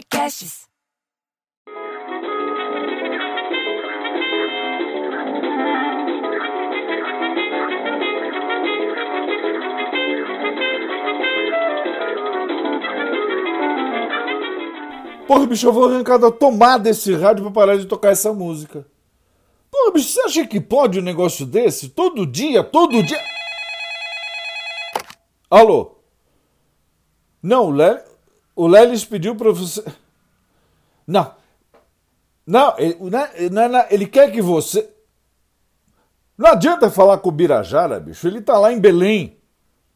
Podcasts. Porra, bicho, eu vou arrancar da tomada esse rádio pra parar de tocar essa música. Porra, bicho, você acha que pode um negócio desse? Todo dia, todo dia. Alô? Não, o Lelis, o Lelis pediu pra você. Não. Não, ele, não, não, ele quer que você. Não adianta falar com o Birajara, bicho. Ele tá lá em Belém.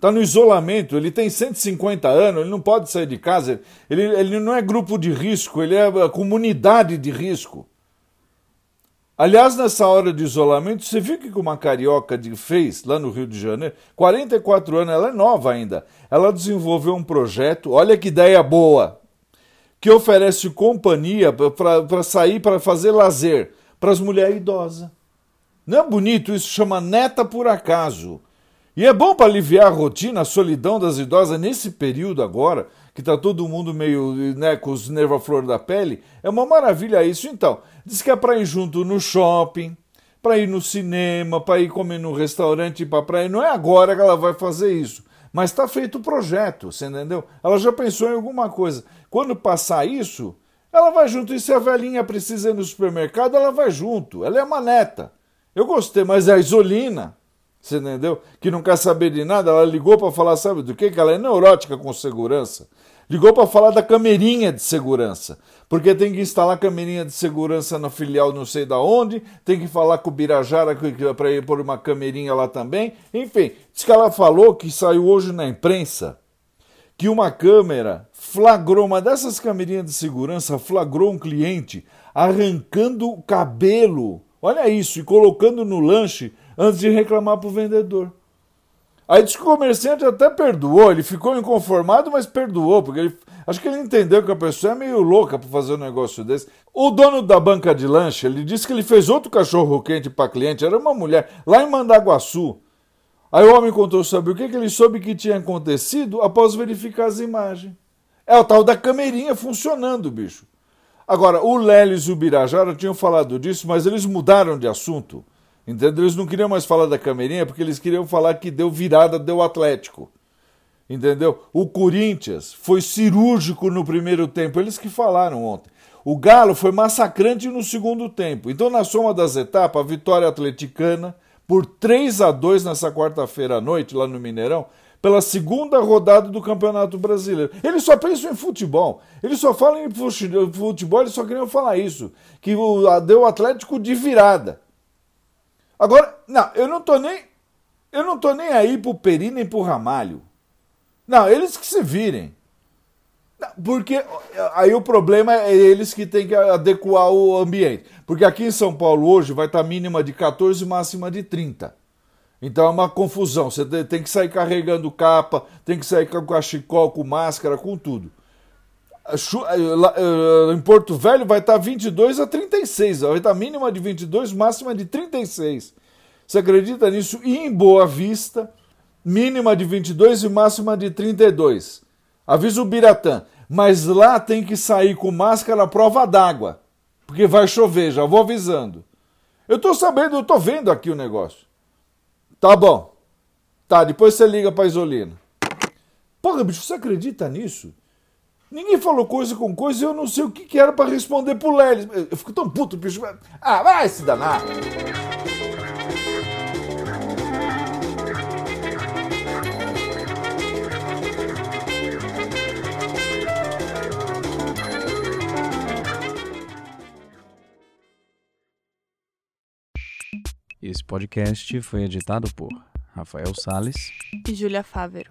Tá no isolamento. Ele tem 150 anos, ele não pode sair de casa. Ele, ele não é grupo de risco, ele é comunidade de risco. Aliás, nessa hora de isolamento, você viu o que uma carioca fez lá no Rio de Janeiro? 44 anos, ela é nova ainda. Ela desenvolveu um projeto, olha que ideia boa, que oferece companhia para sair, para fazer lazer para as mulheres idosas. Não é bonito? Isso chama neta por acaso. E é bom para aliviar a rotina, a solidão das idosas nesse período agora, que está todo mundo meio né, com os nervos à flor da pele. É uma maravilha isso. Então, diz que é para ir junto no shopping, para ir no cinema, para ir comer no restaurante, para praia. Não é agora que ela vai fazer isso. Mas está feito o projeto, você entendeu? Ela já pensou em alguma coisa. Quando passar isso, ela vai junto. E se a velhinha precisa ir no supermercado, ela vai junto. Ela é uma neta. Eu gostei, mas é a Isolina. Você entendeu? Que não quer saber de nada, ela ligou para falar, sabe do que? Que ela é neurótica com segurança. Ligou para falar da camerinha de segurança. Porque tem que instalar camerinha de segurança na filial não sei da onde, tem que falar com o Birajara para ir por uma camerinha lá também. Enfim, diz que ela falou que saiu hoje na imprensa que uma câmera flagrou, uma dessas camerinhas de segurança flagrou um cliente arrancando o cabelo, olha isso, e colocando no lanche antes de reclamar para o vendedor. Aí diz que o comerciante até perdoou, ele ficou inconformado, mas perdoou, porque ele, acho que ele entendeu que a pessoa é meio louca para fazer um negócio desse. O dono da banca de lanche, ele disse que ele fez outro cachorro quente para cliente, era uma mulher, lá em Mandaguaçu. Aí o homem contou sobre o que, que ele soube que tinha acontecido após verificar as imagens. É o tal da camerinha funcionando, bicho. Agora, o Lelis e o Birajara tinham falado disso, mas eles mudaram de assunto. Entendeu? Eles não queriam mais falar da Camerinha porque eles queriam falar que deu virada, deu Atlético. Entendeu? O Corinthians foi cirúrgico no primeiro tempo, eles que falaram ontem. O Galo foi massacrante no segundo tempo. Então, na soma das etapas, a vitória atleticana por 3 a 2 nessa quarta-feira à noite, lá no Mineirão, pela segunda rodada do Campeonato Brasileiro. Eles só pensam em futebol. Eles só falam em futebol, eles só queriam falar isso. Que deu o Atlético de virada. Agora, não, eu não tô nem. Eu não tô nem aí pro Peri nem pro Ramalho. Não, eles que se virem. Porque aí o problema é eles que têm que adequar o ambiente. Porque aqui em São Paulo hoje vai estar mínima de 14 máxima de 30. Então é uma confusão. Você tem que sair carregando capa, tem que sair com cachecol, com máscara, com tudo. Eh, eh, em Porto Velho vai estar 22 a 36, vai estar mínima de 22, máxima de 36. Você acredita nisso? E em Boa Vista, mínima de 22 e máxima de 32. Avisa o Biratã. Mas lá tem que sair com máscara à prova d'água, porque vai chover, já vou avisando. Eu tô sabendo, eu tô vendo aqui o negócio. Tá bom. Tá, depois você liga pra Isolina. Porra, bicho, você acredita nisso? Ninguém falou coisa com coisa e eu não sei o que, que era para responder pro Lelis. Eu fico tão puto, bicho. Ah, vai se danar. Esse podcast foi editado por Rafael Sales e Júlia Fávero.